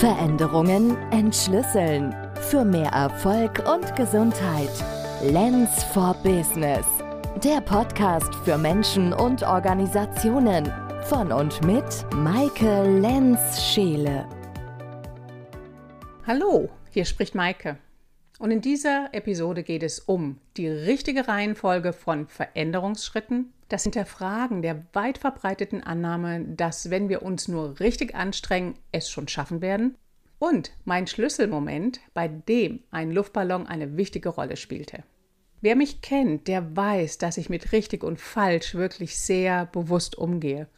Veränderungen entschlüsseln. Für mehr Erfolg und Gesundheit. Lens for Business. Der Podcast für Menschen und Organisationen. Von und mit Maike Lenz-Scheele. Hallo, hier spricht Maike. Und in dieser Episode geht es um die richtige Reihenfolge von Veränderungsschritten, das Hinterfragen der weit verbreiteten Annahme, dass wenn wir uns nur richtig anstrengen, es schon schaffen werden, und mein Schlüsselmoment, bei dem ein Luftballon eine wichtige Rolle spielte. Wer mich kennt, der weiß, dass ich mit richtig und falsch wirklich sehr bewusst umgehe.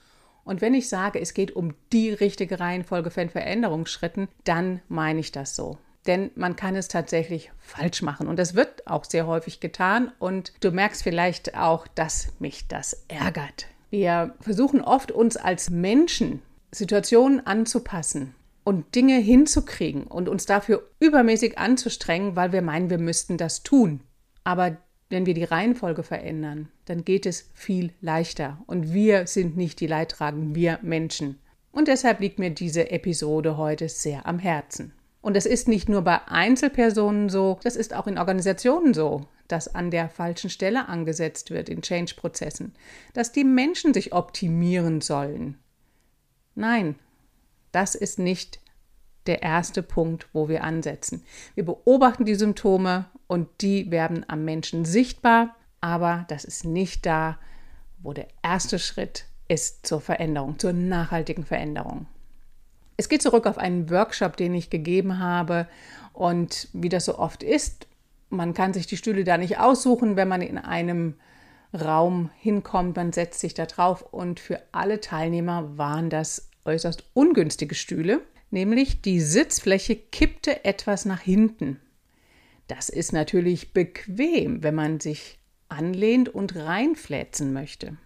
Und wenn ich sage, es geht um die richtige Reihenfolge von Veränderungsschritten, dann meine ich das so denn man kann es tatsächlich falsch machen. Und das wird auch sehr häufig getan. Und du merkst vielleicht auch, dass mich das ärgert. Wir versuchen oft, uns als Menschen Situationen anzupassen und Dinge hinzukriegen und uns dafür übermäßig anzustrengen, weil wir meinen, wir müssten das tun. Aber wenn wir die Reihenfolge verändern, dann geht es viel leichter. Und wir sind nicht die Leidtragenden, wir Menschen. Und deshalb liegt mir diese Episode heute sehr am Herzen. Und das ist nicht nur bei Einzelpersonen so, das ist auch in Organisationen so, dass an der falschen Stelle angesetzt wird in Change-Prozessen, dass die Menschen sich optimieren sollen. Nein, das ist nicht der erste Punkt, wo wir ansetzen. Wir beobachten die Symptome und die werden am Menschen sichtbar, aber das ist nicht da, wo der erste Schritt ist zur Veränderung, zur nachhaltigen Veränderung. Es geht zurück auf einen Workshop, den ich gegeben habe. Und wie das so oft ist, man kann sich die Stühle da nicht aussuchen, wenn man in einem Raum hinkommt. Man setzt sich da drauf. Und für alle Teilnehmer waren das äußerst ungünstige Stühle. Nämlich die Sitzfläche kippte etwas nach hinten. Das ist natürlich bequem, wenn man sich anlehnt und reinfläzen möchte.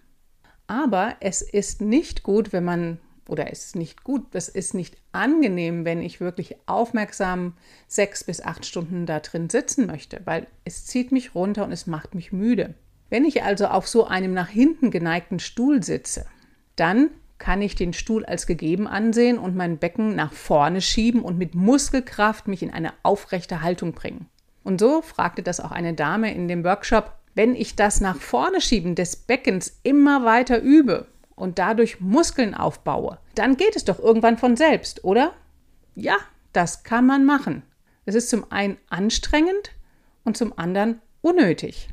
Aber es ist nicht gut, wenn man oder es ist nicht gut, es ist nicht angenehm, wenn ich wirklich aufmerksam sechs bis acht Stunden da drin sitzen möchte, weil es zieht mich runter und es macht mich müde. Wenn ich also auf so einem nach hinten geneigten Stuhl sitze, dann kann ich den Stuhl als gegeben ansehen und mein Becken nach vorne schieben und mit Muskelkraft mich in eine aufrechte Haltung bringen. Und so fragte das auch eine Dame in dem Workshop, wenn ich das nach vorne schieben des Beckens immer weiter übe, und dadurch Muskeln aufbaue, dann geht es doch irgendwann von selbst, oder? Ja, das kann man machen. Es ist zum einen anstrengend und zum anderen unnötig.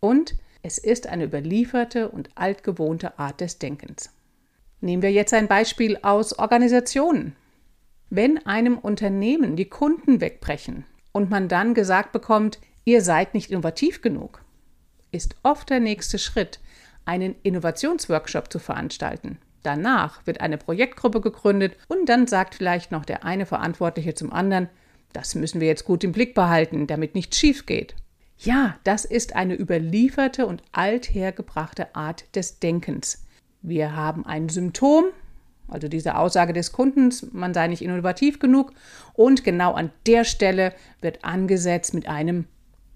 Und es ist eine überlieferte und altgewohnte Art des Denkens. Nehmen wir jetzt ein Beispiel aus Organisationen. Wenn einem Unternehmen die Kunden wegbrechen und man dann gesagt bekommt, ihr seid nicht innovativ genug, ist oft der nächste Schritt, einen Innovationsworkshop zu veranstalten. Danach wird eine Projektgruppe gegründet und dann sagt vielleicht noch der eine Verantwortliche zum anderen, das müssen wir jetzt gut im Blick behalten, damit nichts schief geht. Ja, das ist eine überlieferte und althergebrachte Art des Denkens. Wir haben ein Symptom, also diese Aussage des Kundens, man sei nicht innovativ genug, und genau an der Stelle wird angesetzt mit einem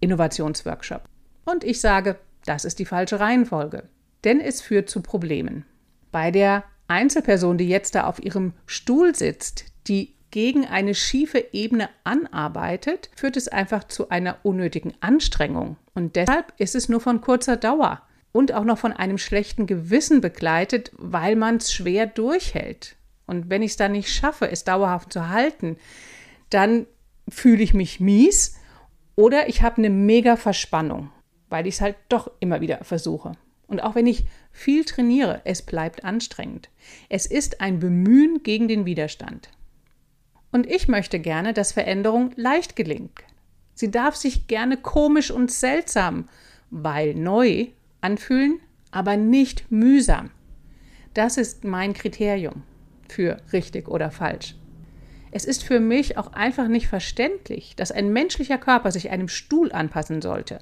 Innovationsworkshop. Und ich sage, das ist die falsche Reihenfolge denn es führt zu Problemen. Bei der Einzelperson, die jetzt da auf ihrem Stuhl sitzt, die gegen eine schiefe Ebene anarbeitet, führt es einfach zu einer unnötigen Anstrengung. Und deshalb ist es nur von kurzer Dauer und auch noch von einem schlechten Gewissen begleitet, weil man es schwer durchhält. Und wenn ich es dann nicht schaffe, es dauerhaft zu halten, dann fühle ich mich mies oder ich habe eine mega Verspannung, weil ich es halt doch immer wieder versuche. Und auch wenn ich viel trainiere, es bleibt anstrengend. Es ist ein Bemühen gegen den Widerstand. Und ich möchte gerne, dass Veränderung leicht gelingt. Sie darf sich gerne komisch und seltsam, weil neu anfühlen, aber nicht mühsam. Das ist mein Kriterium für richtig oder falsch. Es ist für mich auch einfach nicht verständlich, dass ein menschlicher Körper sich einem Stuhl anpassen sollte.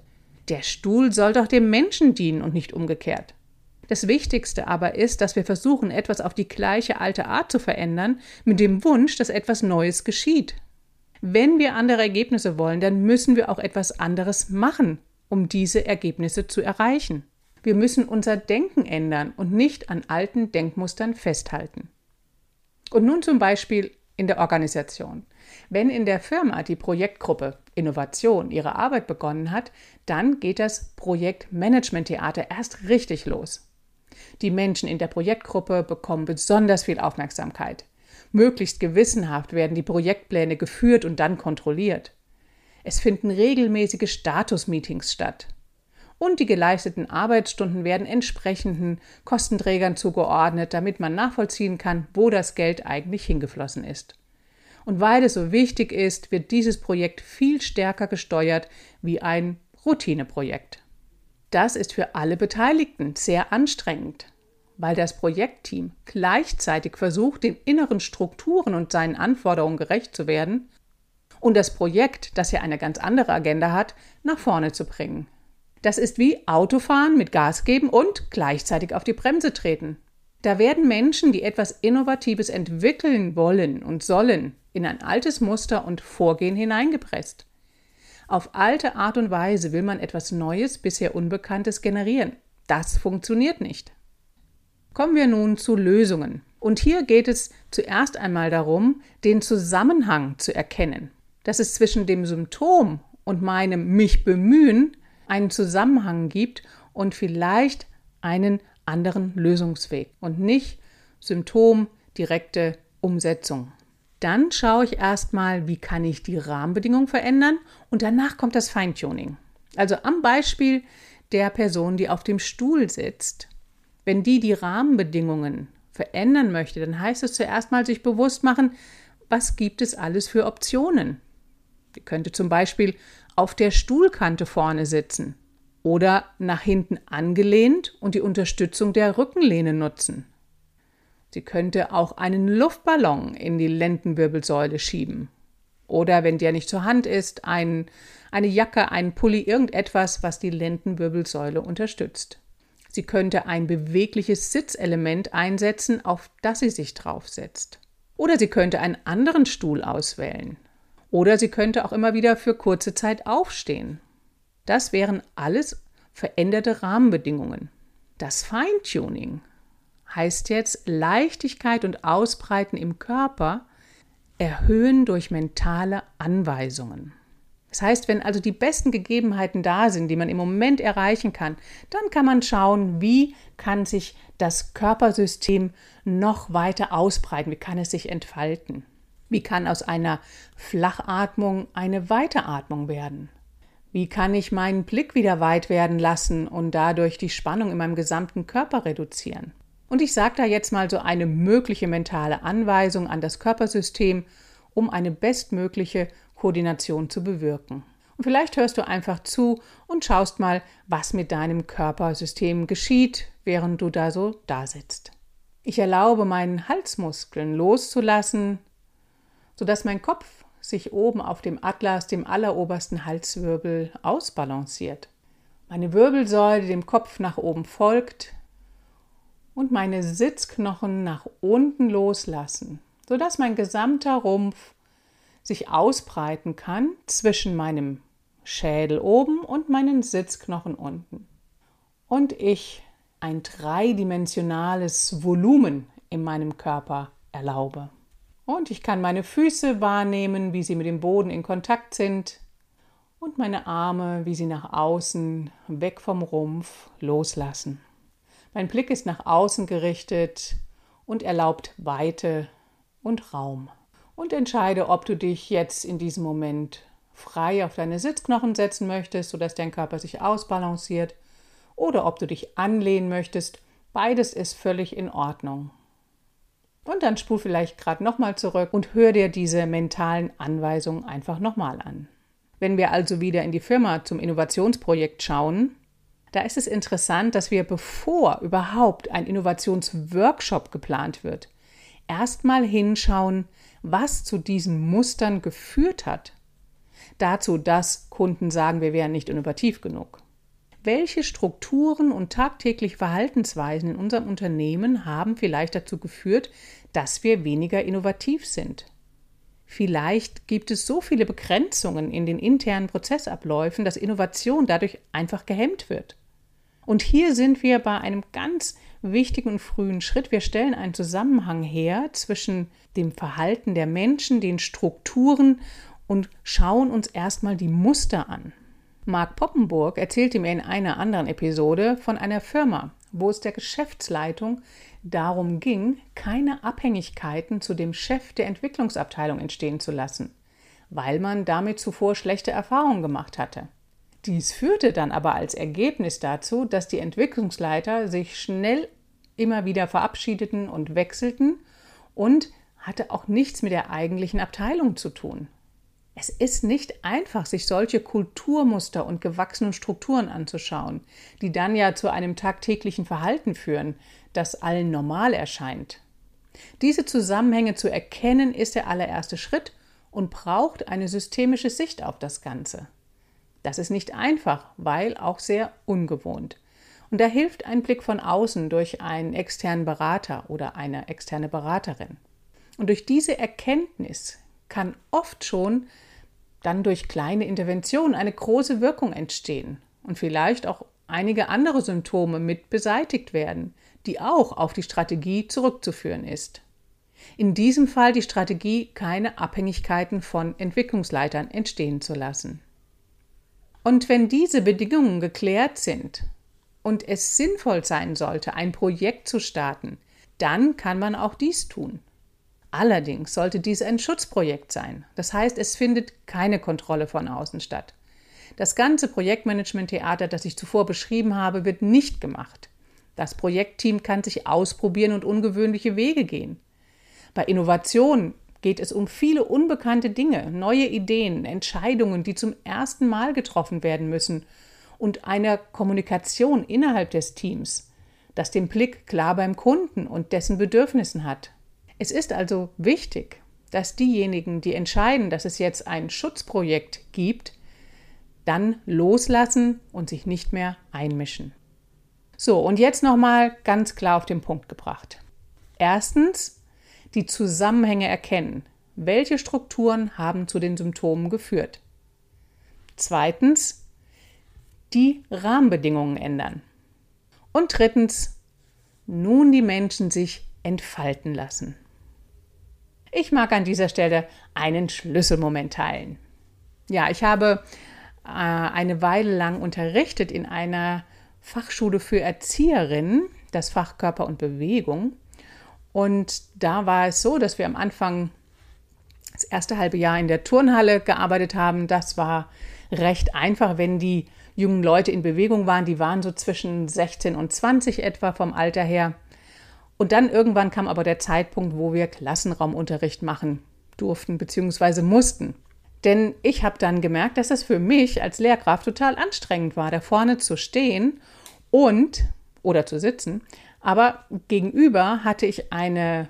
Der Stuhl soll doch dem Menschen dienen und nicht umgekehrt. Das Wichtigste aber ist, dass wir versuchen, etwas auf die gleiche alte Art zu verändern, mit dem Wunsch, dass etwas Neues geschieht. Wenn wir andere Ergebnisse wollen, dann müssen wir auch etwas anderes machen, um diese Ergebnisse zu erreichen. Wir müssen unser Denken ändern und nicht an alten Denkmustern festhalten. Und nun zum Beispiel in der Organisation. Wenn in der Firma die Projektgruppe Innovation ihre Arbeit begonnen hat, dann geht das Projektmanagement-Theater erst richtig los. Die Menschen in der Projektgruppe bekommen besonders viel Aufmerksamkeit. Möglichst gewissenhaft werden die Projektpläne geführt und dann kontrolliert. Es finden regelmäßige Status-Meetings statt. Und die geleisteten Arbeitsstunden werden entsprechenden Kostenträgern zugeordnet, damit man nachvollziehen kann, wo das Geld eigentlich hingeflossen ist. Und weil es so wichtig ist, wird dieses Projekt viel stärker gesteuert wie ein Routineprojekt. Das ist für alle Beteiligten sehr anstrengend, weil das Projektteam gleichzeitig versucht, den inneren Strukturen und seinen Anforderungen gerecht zu werden und das Projekt, das ja eine ganz andere Agenda hat, nach vorne zu bringen. Das ist wie Autofahren mit Gas geben und gleichzeitig auf die Bremse treten. Da werden Menschen, die etwas Innovatives entwickeln wollen und sollen, in ein altes Muster und Vorgehen hineingepresst. Auf alte Art und Weise will man etwas Neues, bisher Unbekanntes generieren. Das funktioniert nicht. Kommen wir nun zu Lösungen. Und hier geht es zuerst einmal darum, den Zusammenhang zu erkennen. Dass es zwischen dem Symptom und meinem mich bemühen einen Zusammenhang gibt und vielleicht einen anderen Lösungsweg und nicht Symptom, direkte Umsetzung. Dann schaue ich erstmal, wie kann ich die Rahmenbedingungen verändern und danach kommt das Feintuning. Also am Beispiel der Person, die auf dem Stuhl sitzt. Wenn die die Rahmenbedingungen verändern möchte, dann heißt es zuerst mal sich bewusst machen, was gibt es alles für Optionen. Sie könnte zum Beispiel auf der Stuhlkante vorne sitzen oder nach hinten angelehnt und die Unterstützung der Rückenlehne nutzen. Sie könnte auch einen Luftballon in die Lendenwirbelsäule schieben. Oder wenn der nicht zur Hand ist, ein, eine Jacke, ein Pulli, irgendetwas, was die Lendenwirbelsäule unterstützt. Sie könnte ein bewegliches Sitzelement einsetzen, auf das sie sich draufsetzt. Oder sie könnte einen anderen Stuhl auswählen. Oder sie könnte auch immer wieder für kurze Zeit aufstehen. Das wären alles veränderte Rahmenbedingungen. Das Feintuning heißt jetzt Leichtigkeit und Ausbreiten im Körper erhöhen durch mentale Anweisungen. Das heißt, wenn also die besten Gegebenheiten da sind, die man im Moment erreichen kann, dann kann man schauen, wie kann sich das Körpersystem noch weiter ausbreiten, wie kann es sich entfalten. Wie kann aus einer Flachatmung eine Weiteratmung werden? Wie kann ich meinen Blick wieder weit werden lassen und dadurch die Spannung in meinem gesamten Körper reduzieren? Und ich sage da jetzt mal so eine mögliche mentale Anweisung an das Körpersystem, um eine bestmögliche Koordination zu bewirken. Und vielleicht hörst du einfach zu und schaust mal, was mit deinem Körpersystem geschieht, während du da so da sitzt. Ich erlaube meinen Halsmuskeln loszulassen, sodass mein Kopf sich oben auf dem Atlas, dem allerobersten Halswirbel, ausbalanciert. Meine Wirbelsäule dem Kopf nach oben folgt, und meine Sitzknochen nach unten loslassen, sodass mein gesamter Rumpf sich ausbreiten kann zwischen meinem Schädel oben und meinen Sitzknochen unten. Und ich ein dreidimensionales Volumen in meinem Körper erlaube. Und ich kann meine Füße wahrnehmen, wie sie mit dem Boden in Kontakt sind und meine Arme, wie sie nach außen, weg vom Rumpf loslassen. Mein Blick ist nach außen gerichtet und erlaubt Weite und Raum. Und entscheide, ob du dich jetzt in diesem Moment frei auf deine Sitzknochen setzen möchtest, sodass dein Körper sich ausbalanciert, oder ob du dich anlehnen möchtest. Beides ist völlig in Ordnung. Und dann spul vielleicht gerade nochmal zurück und hör dir diese mentalen Anweisungen einfach nochmal an. Wenn wir also wieder in die Firma zum Innovationsprojekt schauen, da ist es interessant, dass wir, bevor überhaupt ein Innovationsworkshop geplant wird, erstmal hinschauen, was zu diesen Mustern geführt hat. Dazu, dass Kunden sagen, wir wären nicht innovativ genug. Welche Strukturen und tagtägliche Verhaltensweisen in unserem Unternehmen haben vielleicht dazu geführt, dass wir weniger innovativ sind? Vielleicht gibt es so viele Begrenzungen in den internen Prozessabläufen, dass Innovation dadurch einfach gehemmt wird. Und hier sind wir bei einem ganz wichtigen und frühen Schritt. Wir stellen einen Zusammenhang her zwischen dem Verhalten der Menschen, den Strukturen und schauen uns erstmal die Muster an. Mark Poppenburg erzählte mir in einer anderen Episode von einer Firma, wo es der Geschäftsleitung darum ging, keine Abhängigkeiten zu dem Chef der Entwicklungsabteilung entstehen zu lassen, weil man damit zuvor schlechte Erfahrungen gemacht hatte. Dies führte dann aber als Ergebnis dazu, dass die Entwicklungsleiter sich schnell immer wieder verabschiedeten und wechselten und hatte auch nichts mit der eigentlichen Abteilung zu tun. Es ist nicht einfach, sich solche Kulturmuster und gewachsenen Strukturen anzuschauen, die dann ja zu einem tagtäglichen Verhalten führen, das allen normal erscheint. Diese Zusammenhänge zu erkennen, ist der allererste Schritt und braucht eine systemische Sicht auf das Ganze. Das ist nicht einfach, weil auch sehr ungewohnt. Und da hilft ein Blick von außen durch einen externen Berater oder eine externe Beraterin. Und durch diese Erkenntnis kann oft schon dann durch kleine Interventionen eine große Wirkung entstehen und vielleicht auch einige andere Symptome mit beseitigt werden, die auch auf die Strategie zurückzuführen ist. In diesem Fall die Strategie, keine Abhängigkeiten von Entwicklungsleitern entstehen zu lassen. Und wenn diese Bedingungen geklärt sind und es sinnvoll sein sollte, ein Projekt zu starten, dann kann man auch dies tun. Allerdings sollte dies ein Schutzprojekt sein. Das heißt, es findet keine Kontrolle von außen statt. Das ganze Projektmanagement-Theater, das ich zuvor beschrieben habe, wird nicht gemacht. Das Projektteam kann sich ausprobieren und ungewöhnliche Wege gehen. Bei Innovation geht es um viele unbekannte Dinge, neue Ideen, Entscheidungen, die zum ersten Mal getroffen werden müssen und einer Kommunikation innerhalb des Teams, das den Blick klar beim Kunden und dessen Bedürfnissen hat. Es ist also wichtig, dass diejenigen, die entscheiden, dass es jetzt ein Schutzprojekt gibt, dann loslassen und sich nicht mehr einmischen. So, und jetzt nochmal ganz klar auf den Punkt gebracht. Erstens, die Zusammenhänge erkennen. Welche Strukturen haben zu den Symptomen geführt? Zweitens, die Rahmenbedingungen ändern. Und drittens, nun die Menschen sich entfalten lassen. Ich mag an dieser Stelle einen Schlüsselmoment teilen. Ja, ich habe äh, eine Weile lang unterrichtet in einer Fachschule für Erzieherinnen, das Fach Körper und Bewegung. Und da war es so, dass wir am Anfang das erste halbe Jahr in der Turnhalle gearbeitet haben. Das war recht einfach, wenn die jungen Leute in Bewegung waren. Die waren so zwischen 16 und 20 etwa vom Alter her. Und dann irgendwann kam aber der Zeitpunkt, wo wir Klassenraumunterricht machen durften bzw. mussten. Denn ich habe dann gemerkt, dass es für mich als Lehrkraft total anstrengend war, da vorne zu stehen und oder zu sitzen. Aber gegenüber hatte ich eine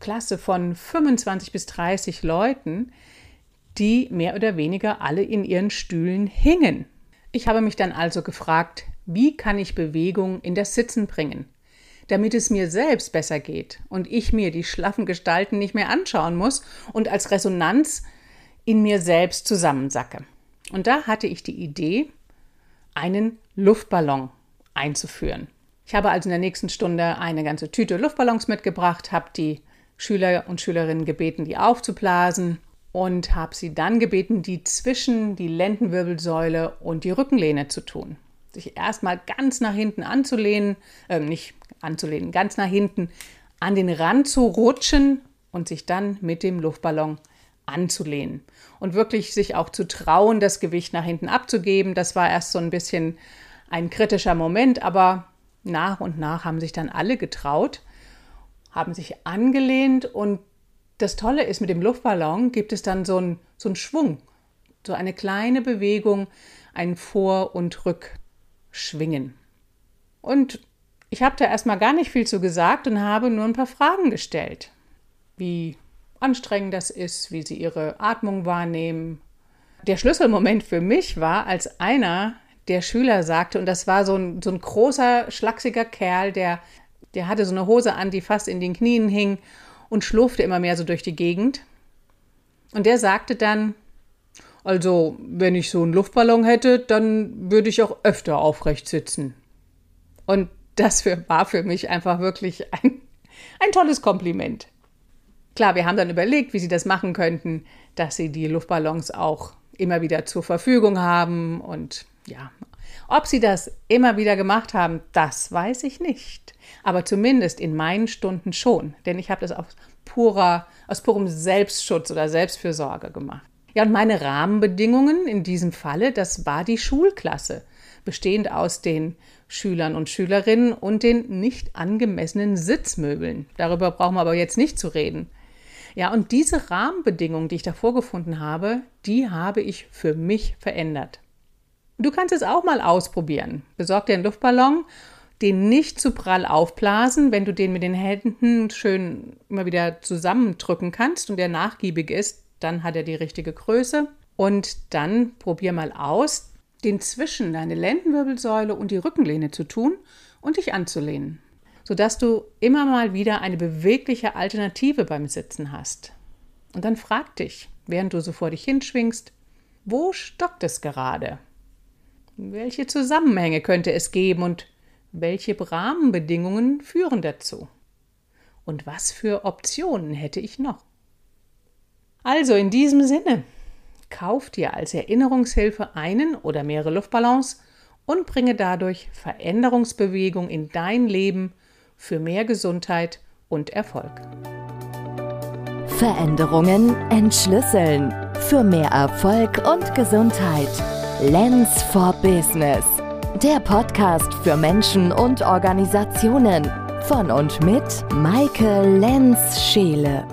Klasse von 25 bis 30 Leuten, die mehr oder weniger alle in ihren Stühlen hingen. Ich habe mich dann also gefragt, wie kann ich Bewegung in das Sitzen bringen? Damit es mir selbst besser geht und ich mir die schlaffen Gestalten nicht mehr anschauen muss und als Resonanz in mir selbst zusammensacke. Und da hatte ich die Idee, einen Luftballon einzuführen. Ich habe also in der nächsten Stunde eine ganze Tüte Luftballons mitgebracht, habe die Schüler und Schülerinnen gebeten, die aufzublasen und habe sie dann gebeten, die zwischen die Lendenwirbelsäule und die Rückenlehne zu tun. Sich erstmal ganz nach hinten anzulehnen, äh, nicht anzulehnen, ganz nach hinten an den Rand zu rutschen und sich dann mit dem Luftballon anzulehnen. Und wirklich sich auch zu trauen, das Gewicht nach hinten abzugeben. Das war erst so ein bisschen ein kritischer Moment, aber nach und nach haben sich dann alle getraut, haben sich angelehnt und das Tolle ist, mit dem Luftballon gibt es dann so einen, so einen Schwung, so eine kleine Bewegung, ein Vor- und Rückschwingen. Und ich habe da erstmal gar nicht viel zu gesagt und habe nur ein paar Fragen gestellt. Wie anstrengend das ist, wie sie ihre Atmung wahrnehmen. Der Schlüsselmoment für mich war, als einer der Schüler sagte, und das war so ein, so ein großer, schlachsiger Kerl, der, der hatte so eine Hose an, die fast in den Knien hing und schlurfte immer mehr so durch die Gegend. Und der sagte dann, also wenn ich so einen Luftballon hätte, dann würde ich auch öfter aufrecht sitzen. Und das war für mich einfach wirklich ein, ein tolles Kompliment. Klar, wir haben dann überlegt, wie sie das machen könnten, dass sie die Luftballons auch immer wieder zur Verfügung haben. Und ja, ob sie das immer wieder gemacht haben, das weiß ich nicht. Aber zumindest in meinen Stunden schon, denn ich habe das aus, purer, aus purem Selbstschutz oder Selbstfürsorge gemacht. Ja, und meine Rahmenbedingungen in diesem Falle, das war die Schulklasse, bestehend aus den Schülern und Schülerinnen und den nicht angemessenen Sitzmöbeln. Darüber brauchen wir aber jetzt nicht zu reden. Ja, und diese Rahmenbedingungen, die ich da vorgefunden habe, die habe ich für mich verändert. Du kannst es auch mal ausprobieren. Besorg dir einen Luftballon, den nicht zu prall aufblasen, wenn du den mit den Händen schön immer wieder zusammendrücken kannst und der nachgiebig ist, dann hat er die richtige Größe. Und dann probier mal aus, den zwischen deine Lendenwirbelsäule und die Rückenlehne zu tun und dich anzulehnen sodass du immer mal wieder eine bewegliche Alternative beim Sitzen hast. Und dann frag dich, während du so vor dich hinschwingst, wo stockt es gerade? Welche Zusammenhänge könnte es geben und welche Rahmenbedingungen führen dazu? Und was für Optionen hätte ich noch? Also in diesem Sinne, kauf dir als Erinnerungshilfe einen oder mehrere Luftballons und bringe dadurch Veränderungsbewegung in dein Leben für mehr Gesundheit und Erfolg. Veränderungen entschlüsseln. Für mehr Erfolg und Gesundheit. Lens for Business. Der Podcast für Menschen und Organisationen. Von und mit Maike Lenz-Scheele.